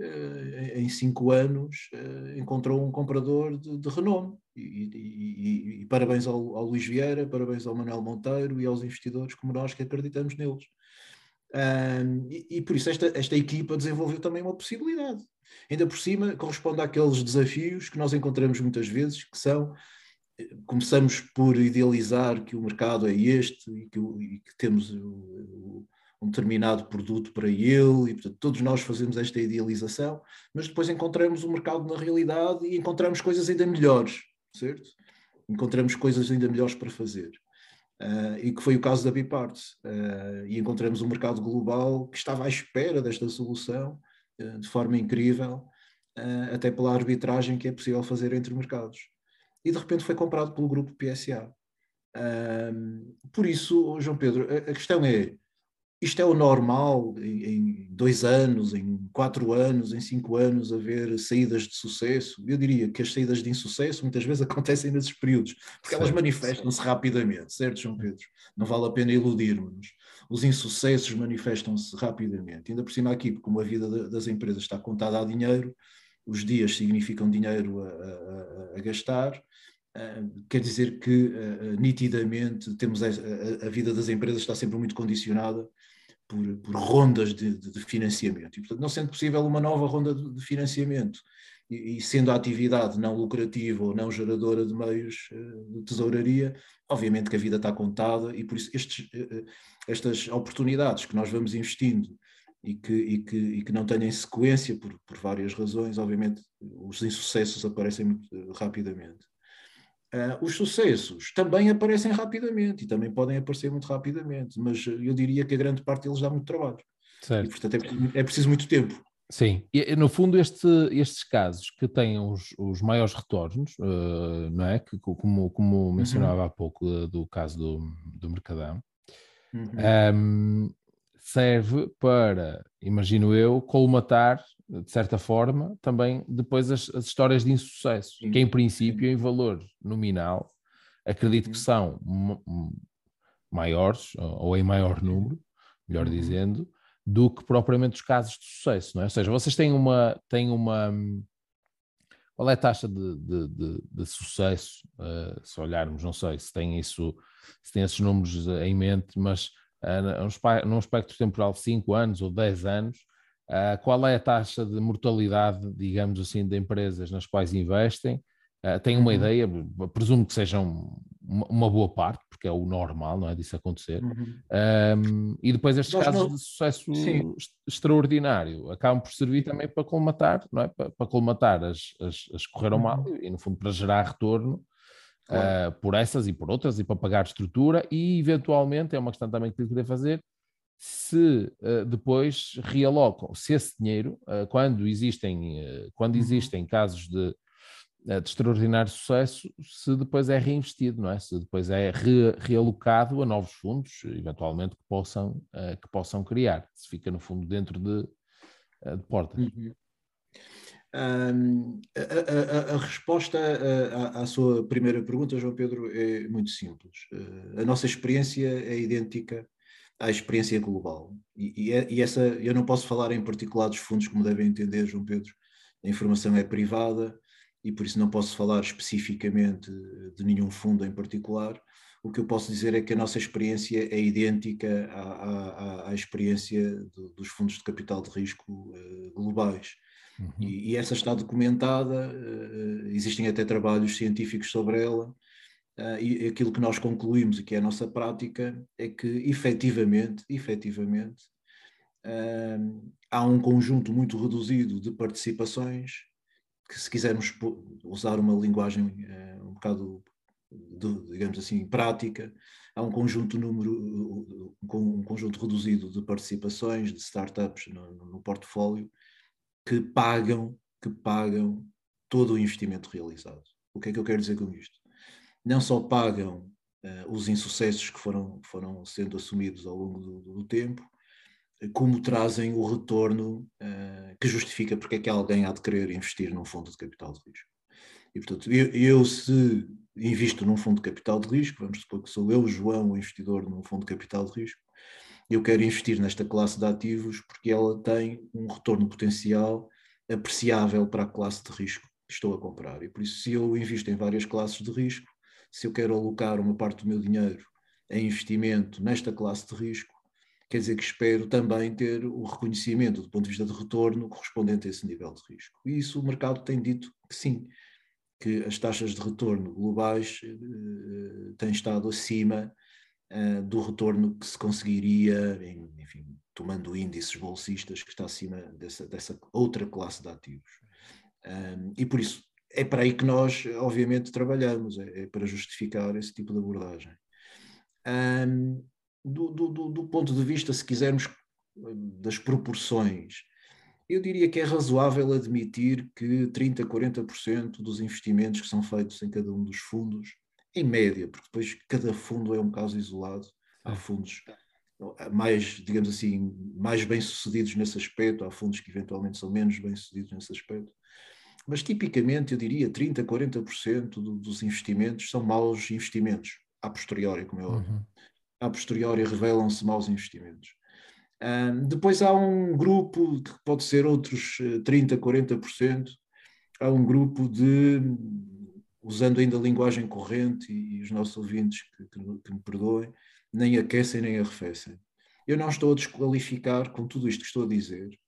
em cinco anos, encontrou um comprador de, de renome. E, e, e, e parabéns ao, ao, Luís Vieira, parabéns ao Manuel Monteiro e aos investidores como nós que acreditamos neles. e, por isso esta, esta equipa desenvolveu também uma possibilidade Ainda por cima, corresponde àqueles desafios que nós encontramos muitas vezes, que são começamos por idealizar que o mercado é este e que, e que temos um determinado produto para ele, e portanto todos nós fazemos esta idealização, mas depois encontramos o mercado na realidade e encontramos coisas ainda melhores, certo? Encontramos coisas ainda melhores para fazer. Uh, e que foi o caso da Biparts. Uh, e encontramos um mercado global que estava à espera desta solução eh, de forma incrível, até pela arbitragem que é possível fazer entre mercados. E de repente foi comprado pelo grupo PSA. por isso, João Pedro, a questão é: isto é o normal em dois anos, em quatro anos, em cinco anos, haver saídas de sucesso? Eu diria que as saídas de insucesso muitas vezes acontecem nesses períodos, porque elas manifestam-se rapidamente, certo, João Pedro? Não vale a pena iludirmos os insucessos manifestam-se rapidamente. Ainda por cima aqui, como a vida das empresas está contada a dinheiro, os dias significam dinheiro a, a, a gastar, uh, quer dizer que uh, nitidamente temos a, a, vida das empresas está sempre muito condicionada por, por rondas de, de, financiamento. E, portanto, não sendo possível uma nova ronda de, financiamento e, sendo a atividade não lucrativa ou não geradora de meios de tesouraria, obviamente que a vida está contada e por isso estes, estas oportunidades que nós vamos investindo e que, e que, e que não têm sequência por, por várias razões, obviamente os insucessos aparecem muito rapidamente. Uh, os sucessos também aparecem rapidamente e também podem aparecer muito rapidamente, mas eu diria que a grande parte deles dá muito trabalho. Certo. E, portanto, é, é preciso muito tempo. Sim, e no fundo este, estes casos que têm os, os maiores retornos, uh, não é? Que, como, como uhum. mencionava uhum. há pouco uh, do caso do, do Mercadão, uhum. um, ehm, serve para, imagino eu, colmatar, de certa forma, também depois as, as histórias de insucesso, Sim. que em princípio, em valor nominal, acredito que uhum. são maiores, ou em maior número, melhor uhum. dizendo, do que propriamente os casos de sucesso, não é? Ou seja, vocês têm uma, têm uma qual é a taxa de, de, de, de sucesso, uh, se olharmos, não sei se tem isso, se tem esses números em mente, mas num espectro temporal de 5 anos ou 10 anos, uh, qual é a taxa de mortalidade, digamos assim, de empresas nas quais investem? Uh, tem uma uhum. ideia, presumo que sejam uma boa parte, porque é o normal, não é? Disso acontecer. Uhum. Um, e depois estes Nós casos não... de sucesso Sim. extraordinário acabam por servir também para colmatar, não é? Para, para colmatar as, as, as que correram uhum. mal e, no fundo, para gerar retorno claro. uh, por essas e por outras e para pagar estrutura e, eventualmente, é uma questão também que eu queria fazer, se uh, depois realocam, se esse dinheiro, uh, quando existem, quando uhum. existem casos de de extraordinário sucesso se depois é reinvestido, não é? Se depois é re, realocado a novos fundos, eventualmente, que possam, que possam criar, se fica no fundo dentro de, de portas. Uhum. Um, a, a, a, resposta à, à, sua primeira pergunta, João Pedro, é muito simples. Uh, a nossa experiência é idêntica à experiência global. E, e, é, e, essa, eu não posso falar em particular dos fundos, como devem entender, João Pedro. A informação é privada, e por isso não posso falar especificamente de nenhum fundo em particular. O que eu posso dizer é que a nossa experiência é idêntica à, à, à experiência do, dos fundos de capital de risco uh, globais. Uhum. E, e, essa está documentada, uh, existem até trabalhos científicos sobre ela, uh, e aquilo que nós concluímos e que é a nossa prática é que efetivamente, efetivamente, há um conjunto muito reduzido de participações que se quisermos usar uma linguagem uh, um bocado, de, digamos assim, prática, há um conjunto número, um conjunto reduzido de participações de startups no, no portfólio que pagam, que pagam todo o investimento realizado. O que é que eu quero dizer com isto? Não só pagam uh, os insucessos que foram, foram sendo assumidos ao longo do, do tempo, como trazem o retorno uh, que justifica porque é que alguém há de querer investir num fundo de capital de risco. E, portanto, eu, eu, se invisto num fundo de capital de risco, vamos supor que sou eu, João, investidor num fundo de capital de risco, eu quero investir nesta classe de ativos porque ela tem um retorno potencial apreciável para a classe de risco que estou a comprar. E por isso, se eu invisto em várias classes de risco, se eu quero alocar uma parte do meu dinheiro em investimento nesta classe de risco, quer dizer que espero também ter o reconhecimento do ponto de vista de retorno correspondente a esse nível de risco. E isso o mercado tem dito que sim, que as taxas de retorno globais uh, têm estado acima uh, do retorno que se conseguiria, em, enfim, tomando índices bolsistas, que está acima dessa, dessa outra classe de ativos. Um, e por isso é para aí que nós, obviamente, trabalhamos, é, é para justificar esse tipo de abordagem. Um, do, do, do, ponto de vista, se quisermos, das proporções, eu diria que é razoável admitir que 30%, 40% dos investimentos que são feitos em cada um dos fundos, em média, porque depois cada fundo é um caso isolado, há fundos mais, digamos assim, mais bem-sucedidos nesse aspecto, há fundos que eventualmente são menos bem-sucedidos nesse aspecto. Mas tipicamente, eu diria, 30%, 40% do, dos investimentos são maus investimentos, a posteriori, como é óbvio. Uhum. A posteriori revelam-se maus investimentos. Um, depois há um grupo que pode ser outros 30%, eh, 40%, há um grupo de, usando ainda a linguagem corrente, e, e os nossos ouvintes que, que, que me perdoem, nem aquecem nem arrefecem. Eu não estou a desqualificar com tudo isto que estou a dizer,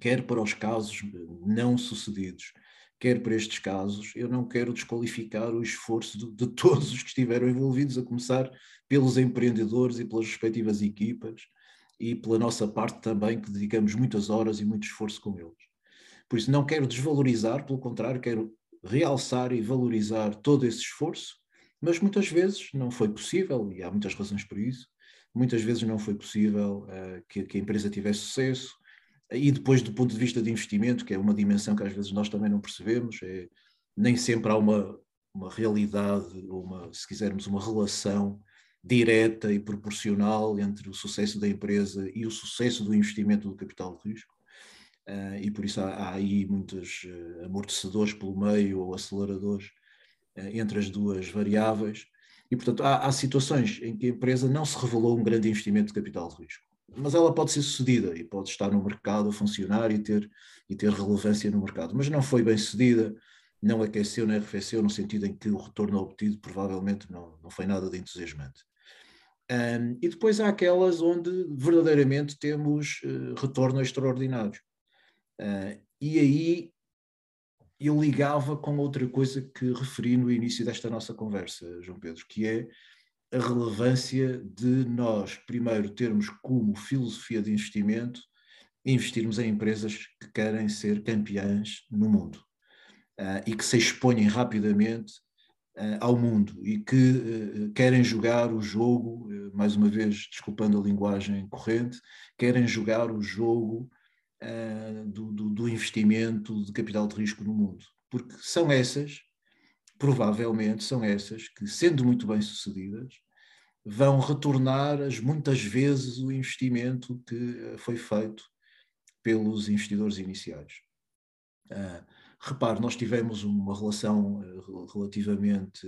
quer para os casos não sucedidos, quer para estes casos, eu não quero desqualificar o esforço de, de todos os que estiveram envolvidos, a começar pelos empreendedores e pelas respectivas equipas, e pela nossa parte também, que dedicamos muitas horas e muito esforço com eles. Por isso, não quero desvalorizar, pelo contrário, quero realçar e valorizar todo esse esforço mas muitas vezes não foi possível, e há muitas razões por isso, muitas vezes não foi possível uh, que, que, a empresa tivesse sucesso, e depois do ponto de vista de investimento, que é uma dimensão que às vezes nós também não percebemos, é, nem sempre há uma, uma realidade, uma, se quisermos, uma relação direta e proporcional entre o sucesso da empresa e o sucesso do investimento do capital de risco. Uh, e por isso há, há aí muitos uh, amortecedores pelo meio ou aceleradores eh, entre as duas variáveis. E, portanto, há, há, situações em que a empresa não se revelou um grande investimento de capital de risco, mas ela pode ser sucedida e pode estar no mercado a funcionar e ter, e ter relevância no mercado, mas não foi bem sucedida, não aqueceu nem arrefeceu, no sentido em que o retorno obtido provavelmente não, não foi nada de entusiasmante. Um, e depois há aquelas onde verdadeiramente temos uh, retorno extraordinário. Uh, e aí eu ligava com outra coisa que referi no início desta nossa conversa, João Pedro, que é a relevância de nós, primeiro, termos como filosofia de investimento investirmos em empresas que querem ser campeãs no mundo uh, e que se exponham rapidamente uh, ao mundo e que uh, querem jogar o jogo, mais uma vez, desculpando a linguagem corrente, querem jogar o jogo uh, do, do, do, investimento de capital de risco no mundo. Porque são essas, provavelmente, são essas que, sendo muito bem sucedidas, vão retornar as muitas vezes o investimento que eh, foi feito pelos investidores iniciais. Uh, repare, nós tivemos uma relação relativamente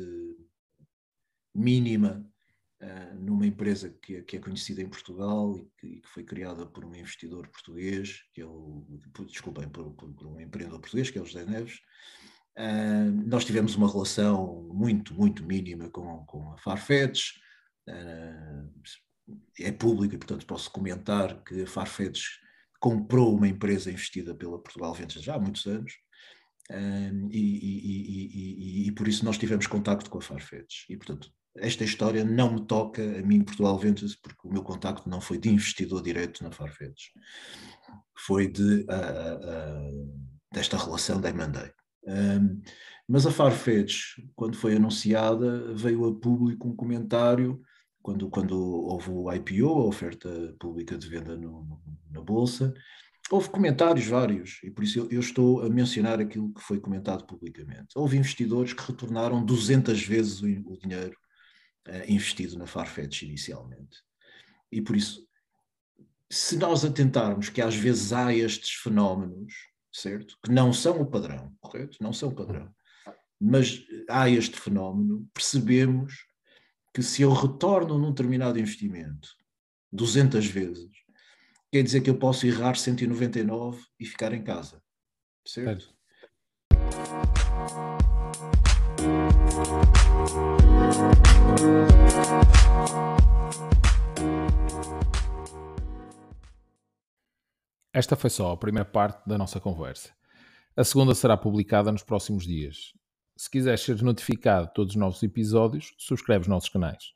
mínima uh, numa empresa que, que, é conhecida em Portugal e que, que, foi criada por um investidor português, que é o, desculpem, por, por, por um empreendedor português, que é o José Neves. Uh, nós tivemos uma relação muito, muito mínima com, com a Farfetch. Uh, é pública, portanto posso comentar que a Farfetch comprou uma empresa investida pela Portugal Ventas já há muitos anos. Um, e, e, e, e, por isso nós tivemos contacto com a Farfetch. E, portanto, esta história não me toca a mim, Portugal Ventures, porque o meu contacto não foi de investidor direto na Farfetch, foi de, uh, uh, desta relação da M&A. Um, mas a Farfetch, quando foi anunciada, veio a público um comentário quando, quando houve o IPO, a oferta pública de venda no, no, na Bolsa, houve comentários vários, e por isso eu, eu, estou a mencionar aquilo que foi comentado publicamente. Houve investidores que retornaram 200 vezes o, o dinheiro uh, investido na Farfetch inicialmente. E por isso, se nós atentarmos que às vezes há estes fenómenos, certo? Que não são o padrão, correto? Não são o padrão. Mas há este fenómeno, percebemos que se eu retorno num determinado investimento 200 vezes, quer dizer que eu posso errar 199 e ficar em casa. Certo? Esta foi só a primeira parte da nossa conversa. A segunda será publicada nos próximos dias. Se quiseres ser notificado de todos os novos episódios, subscreve os nossos canais.